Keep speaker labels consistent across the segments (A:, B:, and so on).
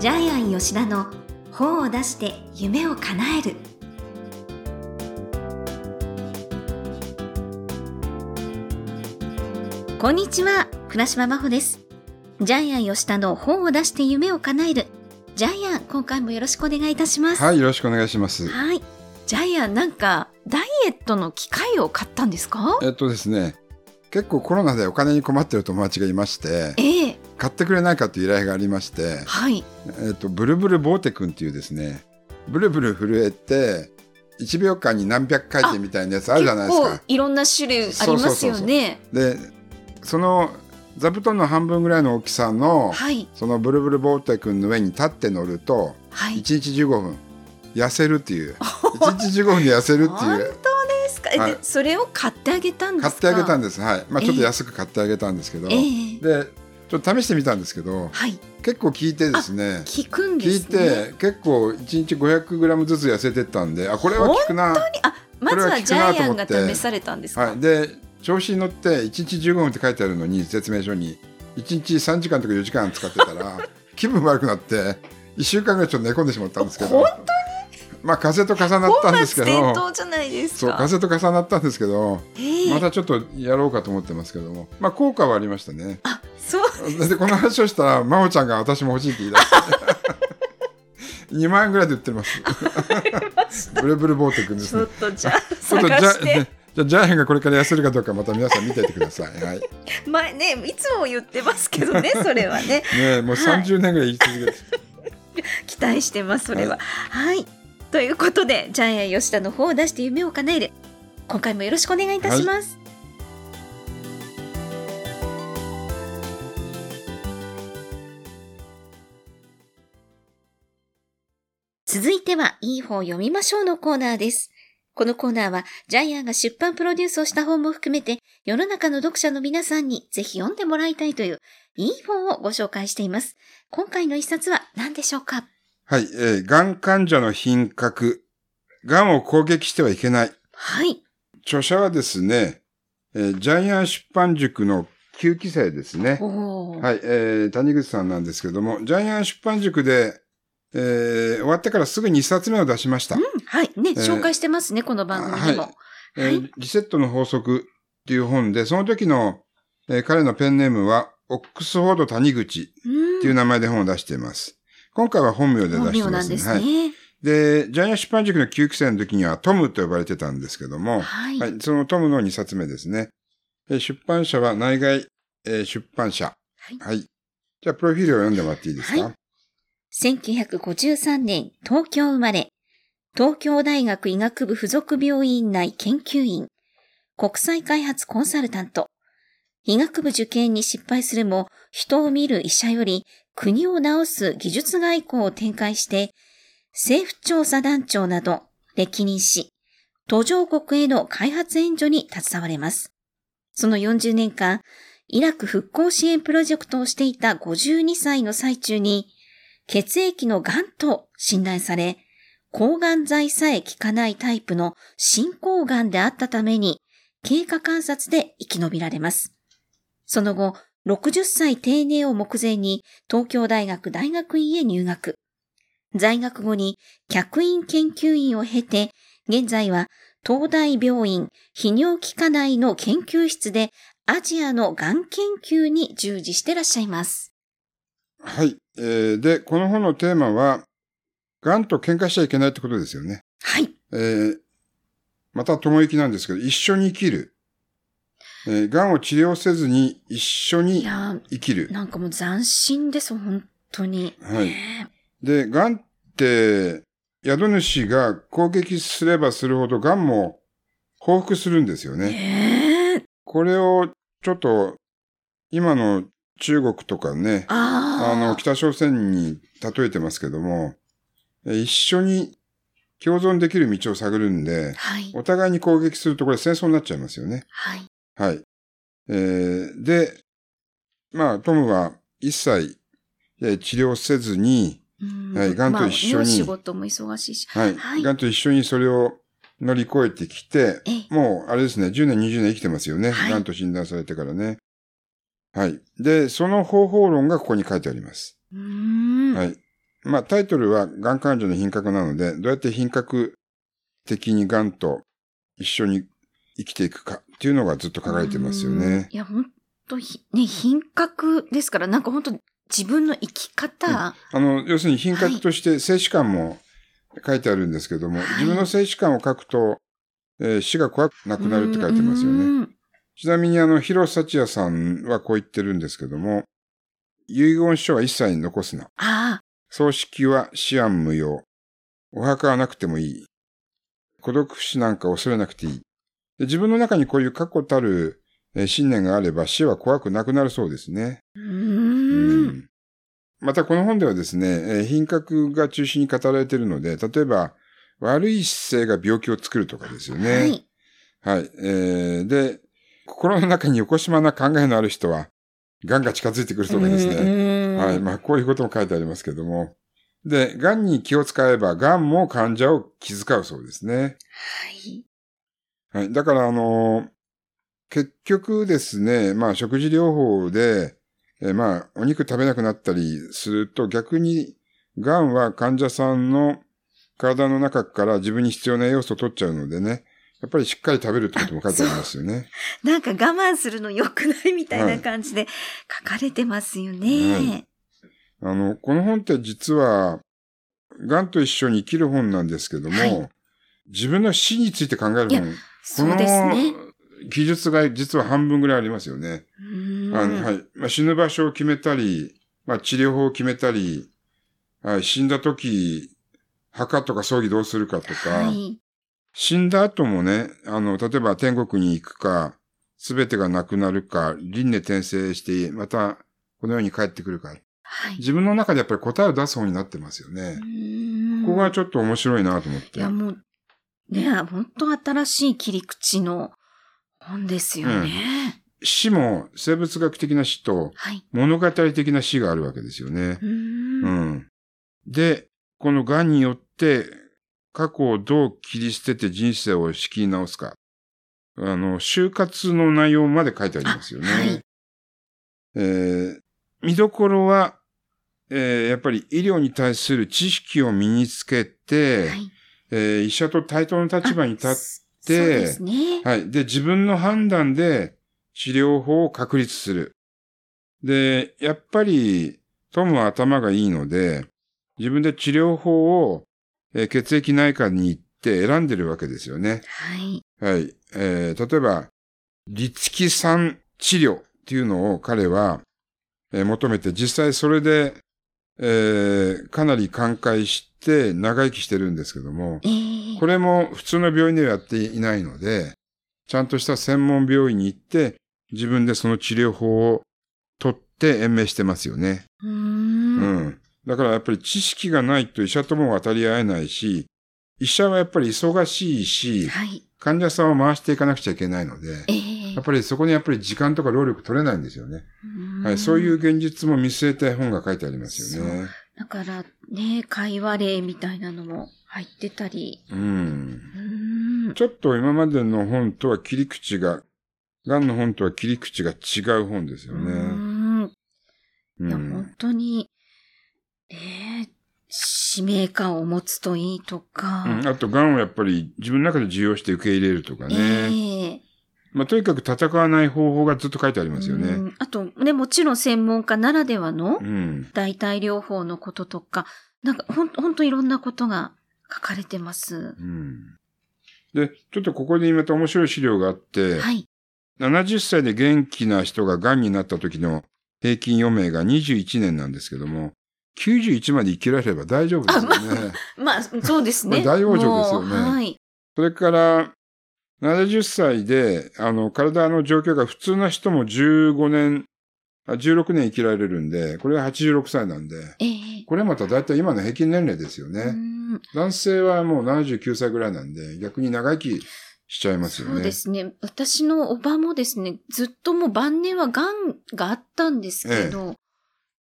A: ジャイアン吉田の本を出して夢を叶える。こんにちは倉島真帆です。ジャイアン吉田の本を出して夢を叶える。ジャイアン今回もよろしくお願いいたします。
B: はい、よろしくお願いします。
A: はい。ジャイアンなんかダイエットの機械を買ったんですか？
B: えっとですね、結構コロナでお金に困ってる友達がいまして、
A: ええ
B: 買ってくれないかという依頼がありまして、
A: はい
B: えっと、ブルブルボーテ君っていうですね、ブルブル震えて、1秒間に何百回転みたいなやつあるじゃないです
A: 結構
B: か。
A: いろんな種類ありますよね
B: で、その座布団の半分ぐらいの大きさの、
A: はい
B: そのブルブルボーテ君の上に立って乗ると、
A: はい
B: 1日15分、痩せるっていう。1日15分で痩せるって
A: 本当
B: いう。
A: ですか、え
B: はい
A: でそれを買ってあげたんですか？
B: 買ってあげたん
A: で
B: です。はい。まあちょっと安く買ってあげたんですけど。
A: ええ
B: でちょっと試してみたんですけど
A: はい。
B: 結構効いてですね。
A: 聞くんで
B: 効い
A: すね
B: て結構1日 500g ずつ痩せてったんであこれは効くな、
A: あまずはジャイアンが試されたんですか、
B: はい、で調子に乗って1日15分って書いてあるのに説明書に1日3時間とか4時間使ってたら 気分悪くなって1週間ぐらいちょっと寝込んでしまったんですけど。
A: 本
B: まあ風邪と重なったんですけど。
A: 倒じゃないです
B: そう
A: か
B: 風邪と重なったんですけど
A: ええ。
B: またちょっとやろうかと思ってますけども。まあ効果はありましたね。
A: あそう。
B: でこの話をしたら真央ちゃんが私も欲しいって言い出して。2万円ぐらいで売ってます。ブルブルボーテ君ですね。
A: ちょっとじゃあ探して。
B: ねじゃあジャイアンがこれから痩せるかどうかまた皆さん見ていてくださいはいね
A: 前ねいつも言ってますけどねそれはね
B: えもう30年ぐらい言い続けて、
A: 期待してますそれははい、ということでジャイアン吉田の方を出して夢を叶える今回もよろしくお願いいたします、続いては、いい本を読みましょうのコーナーです。このコーナーは、ジャイアンが出版プロデュースをした本も含めて、世の中の読者の皆さんにぜひ読んでもらいたいという、いい本をご紹介しています。今回の一冊は何でしょうか？
B: はい、えー、がん患者の品格がんを攻撃してはいけない
A: はい。
B: 著者はですね、えージャイアン出版塾の9期生ですねはい、えー、谷口さんなんですけども、ジャイアン出版塾で、えー終わってからすぐに1冊目を出しました。
A: はい。ね、
B: えー
A: 紹介してますね、この番組でも。
B: はいえーリセットの法則っていう本で、その時の、えー彼のペンネームは、オックスフォード谷口っていう名前で本を出しています。今回は本名で出
A: 本名なん
B: してますね。はい。
A: ですね。
B: で、ジャイアン出版塾の9期生の時にはトムと呼ばれてたんですけども、
A: はい。
B: はい、そのトムの2冊目ですね。えー出版社は内外、えー出版社。
A: はい
B: はい。じゃあ、プロフィールを読んでもらっていいですか、
A: はい1953年、東京生まれ。東京大学医学部附属病院内研究員。国際開発コンサルタント。医学部受験に失敗するも、人を見る医者より国を治す技術外交を展開して、政府調査団長など歴任し、途上国への開発援助に携われます。その40年間、イラク復興支援プロジェクトをしていた52歳の最中に、血液の癌と診断され、抗がん剤さえ効かないタイプの進行がんであったために、経過観察で生き延びられます。その後、60歳定年を目前に東京大学大学院へ入学。在学後に客員研究員を経て、現在は東大病院泌尿器科内の研究室でアジアのがん研究に従事してらっしゃいます。
B: はい。えーで、この本のテーマは、癌と喧嘩しちゃいけないってことですよね。
A: はい。
B: えーまた友行なんですけど、一緒に生きる。えー癌を治療せずに一緒
A: い
B: に
A: や
B: 生きる
A: ー、。なんかもう斬新です、本当に。
B: はい
A: ね
B: で、癌って、宿主が攻撃すればするほど癌も報復するんですよ。ね
A: え
B: これをちょっと、今の中国とかね、
A: あ
B: の、北朝鮮に例えてますけども、え一緒に共存できる道を探るんで、
A: はい。
B: お互いに攻撃するとこれ戦争になっちゃいますよね。
A: はい。
B: はい。えーで、まあ、トムは一切、えー治療せずに、
A: うん
B: はい癌と一緒に
A: まあ仕事も忙しいし。
B: はい。
A: はい
B: 癌と一緒にそれを乗り越えてきて、
A: ええ。
B: もう、あれですね、10年、20年生きてますよね。
A: はい
B: 癌と診断されてからね。はい。で、その方法論がここに書いてあります。はい。まあタイトルは、がん患者の品格なので、どうやって品格的にがんと一緒に生きていくかっていうのがずっと書かれてますよ
A: うん
B: ね。
A: いや、本当ひね、品格ですから、なんか本当自分の生き方、
B: あの、要するに品格として静止感も書いてあるんですけども、
A: はい
B: 自分の静止感を書くと、えー死が怖くなくなるって書いてますよね。
A: うん
B: ちなみにあの、広瀬幸也さんはこう言ってるんですけども、遺言書は一切残すな。
A: あ
B: 葬式は死安無用。お墓はなくてもいい。孤独死なんか恐れなくていい。で自分の中にこういう確固たるえー信念があれば死は怖くなくなるそうですね。
A: あ、うーん。
B: またこの本ではですね、えー品格が中心に語られているので、例えば悪い姿勢が病気を作るとかですよね。
A: はい。
B: はい。えーで、心の中によこしまな考えのある人は、癌が近づいてくるとかですね。
A: ね
B: はい。まあ、こういうことも書いてありますけども。で、癌に気を使えば、癌も患者を気遣うそうですね。
A: はい。
B: はい。だから、あの結局ですね、まあ、食事療法で、えーまあ、お肉食べなくなったりすると、逆に、癌は患者さんの体の中から自分に必要な栄養素を取っちゃうのでね、やっぱりしっかり食べるってことも書いてありますよね。
A: なんか我慢するの良くないみたいな感じで書かれてますよね。
B: あの、この本って実は、癌と一緒に生きる本なんですけども、
A: はい
B: 自分の死について考える本。
A: そうですね。
B: 記述が実は半分ぐらいありますよね。あのはいまあ、死ぬ場所を決めたり、まあ、治療法を決めたり、はい、死んだ時、墓とか葬儀どうするかとか、
A: はい。
B: 死んだ後もね、あの、例えば天国に行くか、すべてがなくなるか、輪廻転生して、またこの世に帰ってくるか。
A: はい。
B: 自分の中でやっぱり答えを出す本になってますよね。ここがちょっと面白いなと思って。
A: いや、もう、ね、本当新しい切り口の本ですよね。
B: 死も生物学的な死と
A: はい。
B: 物語的な死があるわけですよね
A: う。ー。
B: うんん。で、この癌によって過去をどう切り捨てて人生を仕切り直すか。あの、就活の内容まで書いてありますよね。
A: あはい
B: えー見どころは、えーやっぱり医療に対する知識を身につけて、
A: はい。
B: えー医者と対等の立場に立っ
A: あそうですね。
B: はい。で、自分の判断で治療法を確立する。で、やっぱり、トムは頭がいいので、自分で治療法を、えー血液内科に行って選んでるわけですよね。
A: はい。
B: はい。えー例えば、立木酸治療っていうのを彼は、えー求めて、実際それで、えーかなり寛解して長生きしてるんですけども、
A: えー、
B: これも普通の病院ではやっていないので、ちゃんとした専門病院に行って、自分でその治療法を取って延命してますよね。
A: うー。
B: うんん。だからやっぱり知識がないと医者とも渡り合えないし、医者はやっぱり忙しいし、
A: はい。
B: 患者さんを回していかなくちゃいけないので、
A: えー
B: やっぱりそこにやっぱり時間とか労力取れないんですよね。はい。そういう現実も見据えた本が書いてありますよね。
A: だからね、会話例みたいなのも入ってたり。
B: うん。
A: うーん。
B: ちょっと今までの本とは切り口が、癌の本とは切り口が違う本ですよね。
A: ん
B: う
A: いや、
B: ん
A: 本当に、ね使命感を持つといいとか。
B: うんあと、癌をやっぱり自分の中で受容して受け入れるとかね。
A: ええ
B: まあ、とにかく戦わない方法がずっと書いてありますよ
A: う
B: ね。
A: んあと、ね、もちろん専門家ならではの
B: うん。
A: 代替療法のこととか、なんかほん、ほんといろんなことが書かれてます。
B: うん。で、ちょっとここにまた面白い資料があって、
A: はい。
B: 70歳で元気な人が癌になった時の平均余命が21年なんですけども、91まで生きられれば大丈夫ですよね。
A: まあ、そうですね。
B: 大往生ですよね
A: はい。
B: それから、70歳で、あの、体の状況が普通な人も15年、あ16年生きられるんで、これが86歳なんで、
A: ええ
B: これまた大体今の平均年齢ですよ
A: う
B: ね。
A: ん
B: 男性はもう79歳ぐらいなんで、逆に長生きしちゃいますよね。
A: そうですね。私のおばもですね、ずっともう晩年は癌があったんですけど、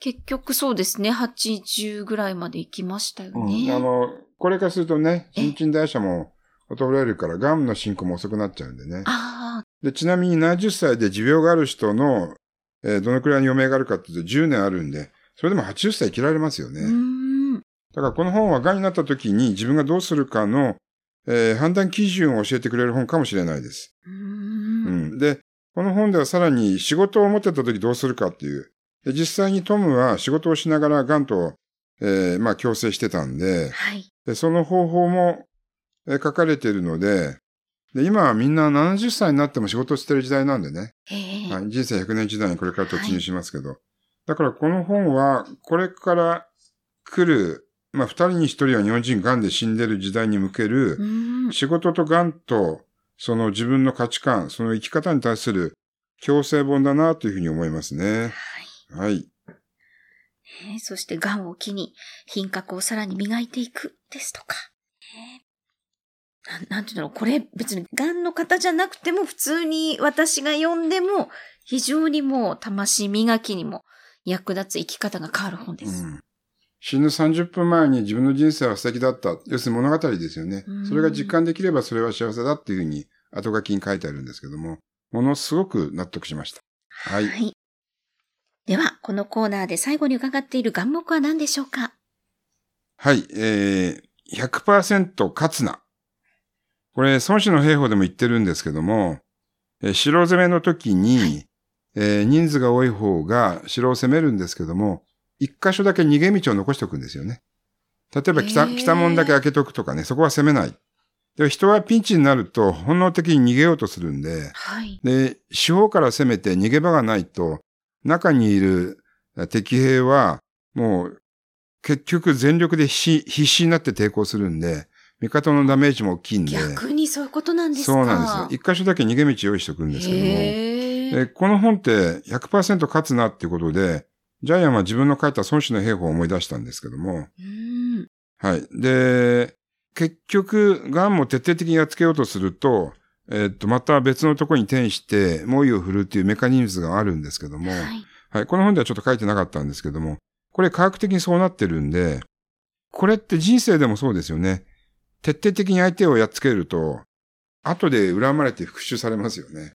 A: 結局そうですね、80ぐらいまで行きましたよね。
B: うん、あの、これからするとね、
A: え
B: 新陳代謝も衰えるから、癌の進行も遅くなっちゃうんでね。
A: あ
B: で、ちなみに70歳で持病がある人の、えーどのくらいに余命があるかっていうと10年あるんで、それでも80歳生きられますよね。だからこの本は癌になった時に自分がどうするかの、えー判断基準を教えてくれる本かもしれないです。
A: う
B: ん。で、この本ではさらに仕事を持ってた時どうするかっていう。で実際にトムは仕事をしながら癌と、えーまあ共生してたんで、
A: はい。
B: でその方法も、えー書かれているので、で、今はみんな70歳になっても仕事をしてる時代なんでね。
A: ええ
B: はい、人生100年時代にこれから突入しますけど。だからこの本は、これから来る、まあ、二人に一人は日本人癌で死んでる時代に向ける。仕事と癌と、その自分の価値観、その生き方に対する強制本だなというふうに思いますね。
A: はい。
B: はい。
A: えーそして、癌を機に品格をさらに磨いていくですとか。えーなんなんていうのこれ別に癌の方じゃなくても普通に私が読んでも非常にもう魂磨きにも役立つ生き方が変わる本です。
B: うん死ぬ30分前に自分の人生は素敵だった。要するに物語ですよね
A: うん。
B: それが実感できればそれは幸せだっていうふうに後書きに書いてあるんですけども、ものすごく納得しました。はい。
A: では、このコーナーで最後に伺っている眼目は何でしょうか？
B: はい、えー、100%勝つな。これ、孫子の兵法でも言ってるんですけども、えー城攻めの時に、えー人数が多い方が城を攻めるんですけども、一箇所だけ逃げ道を残しておくんですよね。例えば北、北門だけ開けとくとかね、そこは攻めない。で人はピンチになると本能的に逃げようとするんで、
A: はい。
B: で、四方から攻めて逃げ場がないと、中にいる敵兵は、もう、結局全力で必死になって抵抗するんで、味方のダメージも大きいんで。
A: 逆にそういうことなんですか？
B: そうなんですよ。一箇所だけ逃げ道用意しておくんですけども。でこの本って100%勝つなっていうことで、ジャイアンは自分の書いた孫子の兵法を思い出したんですけども。はい。で、結局、ガンも徹底的にやっつけようとすると、えっと、また別のところに転して猛威を振るっていうメカニズムがあるんですけども、
A: はい。
B: はい。この本ではちょっと書いてなかったんですけども、これ科学的にそうなってるんで、これって人生でもそうですよね。徹底的に相手をやっつけると、後で恨まれて復讐されますよね。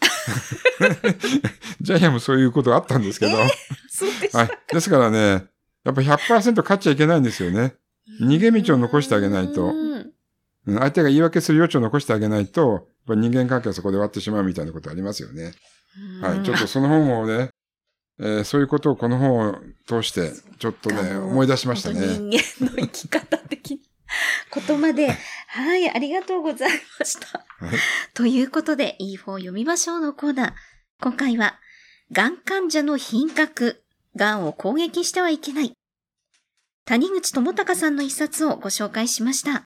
B: ジャイアンもそういうことあったんですけど。
A: そうでした
B: はい。ですからね、やっぱ100%勝っちゃいけないんですよね。逃げ道を残してあげないと相手が言い訳する余地を残してあげないと、ぱ人間関係はそこで終わってしまうみたいなことありますよね。はい。ちょっとその本をね、えーそういうことをこの本を通して、ちょっとね、思い出しましたね。
A: 人間の生き方的なことまで、はい、ありがとうございました。
B: はい
A: ということで、いい本を読みましょうのコーナー。今回は、がん患者の品格、がんを攻撃してはいけない。谷口智隆さんの一冊をご紹介しました。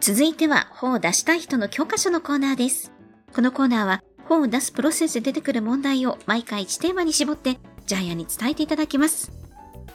A: 続いては本を出したい人の教科書のコーナーです。このコーナーは本を出すプロセスで出てくる問題を毎回1テーマに絞ってジャイアンに伝えていただきます。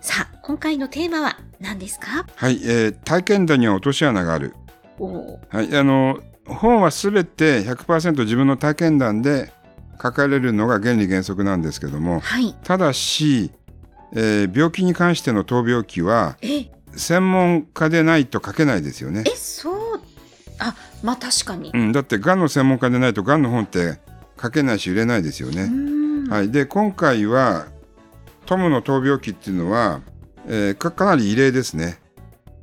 A: さあ、今回のテーマは何ですか？
B: はい、えー体験談には落とし穴がある。はい、あの、本はすべて100%自分の体験談で書かれるのが原理原則なんですけども、
A: はい。
B: ただし、えー病気に関しての闘病記は、
A: え、
B: 専門家でないと書けないですよね。
A: え、そう。あ、まあ確かに。
B: うん、だって、がんの専門家でないと、がんの本って書けないし、売れないですよ
A: う
B: ね。はい。で、今回は、トムの闘病記っていうのは、えーかかなり異例ですね。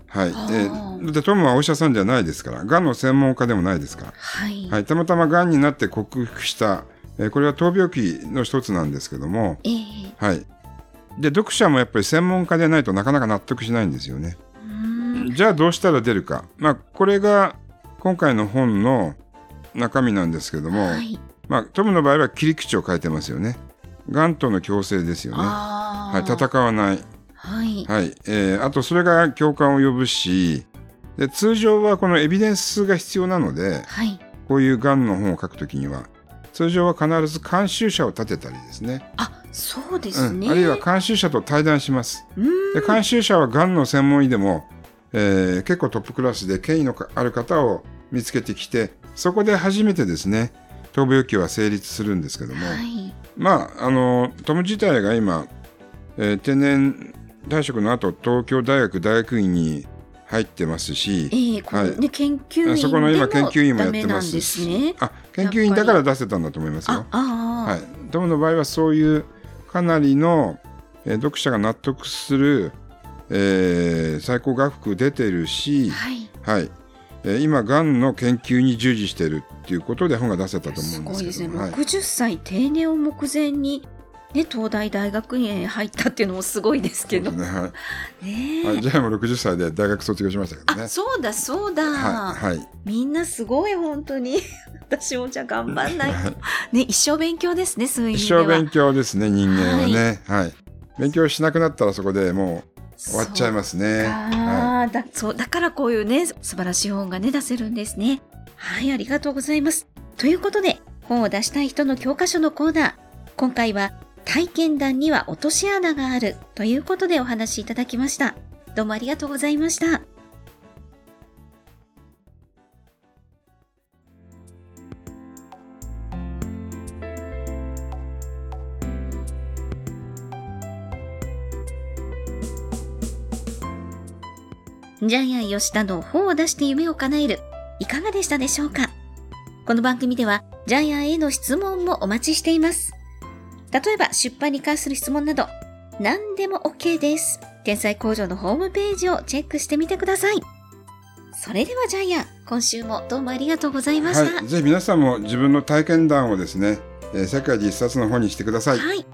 B: はい。え
A: あ
B: ー
A: ー
B: だってトムはお医者さんじゃないですから、がんの専門家でもないですから。
A: はい。
B: はい。たまたまがんになって克服した、えーこれは闘病記の一つなんですけども、
A: ええ
B: はい。で、読者もやっぱり専門家でないとなかなか納得しないんですよね。じゃあどうしたら出るか。まあ、これが今回の本の中身なんですけども、
A: はい。
B: まあ、トムの場合は切り口を変えてますよね。がんとの共生ですよね。は。い、戦わない。
A: はい。
B: はい。えーあと、それが共感を呼ぶし、で通常はこのエビデンスが必要なので、
A: はい。
B: こういうがんの本を書くときには、通常は必ず監修者を立てたりですね。
A: あ、そうで
B: うん、
A: すね。
B: あるいは監修者と対談します。で監修者はがんの専門医でも、えー結構トップクラスで権威のある方を見つけてきてそこで初めてですね闘病期は成立するんですけども、
A: はい。
B: まああのトム自体が今、えー定年退職の後東京大学大学院に入ってますし、
A: ええこの
B: はい
A: ね、研究員
B: そこの今研究員もやってま
A: す
B: し、
A: ね。
B: あ、研究員だから出せたんだと思います
A: あ
B: よ、。はい。トムの場合はそういうかなりの、えー読者が納得する、えー最高学府出てるし、
A: はい。
B: はい。えー今、がんの研究に従事してるっていうことで本が出せたと思
A: す
B: うんで
A: ごいですね。
B: すけど。はい
A: 60歳定年を目前に、ね、東大大学院へ入ったっていうのもすごいですけど。
B: ねはい
A: ねえ
B: はい、ジャイも60歳で大学卒業しましたけど
A: あ、
B: ね。
A: そうだそうだ、
B: はい。はい。
A: みんなすごい本当に。私もじゃあ頑張んないと。
B: はい
A: ね、一生勉強ですね、そういう意味
B: 一
A: では。
B: 生勉強ですね、人間はね。はい。勉強しなくなったらそこでもう終わっちゃいますね。は
A: ああ、だ、そう、だからこういうね、素晴らしい本がね、出せるんですね。はい、ありがとうございます。ということで、本を出したい人の教科書のコーナー。今回は、体験談には落とし穴があるということでお話しいただきました。どうもありがとうございました。ジャイアン吉田の本を出して夢を叶える、いかがでしたでしょうか？この番組では、ジャイアンへの質問もお待ちしています。例えば、出版に関する質問など、何でも OK です。天才工場のホームページをチェックしてみてください。それではジャイアン、今週もどうもありがとうございました。
B: はい。ぜひ皆さんも自分の体験談をですね、えー世界で一冊の本にしてください。
A: はい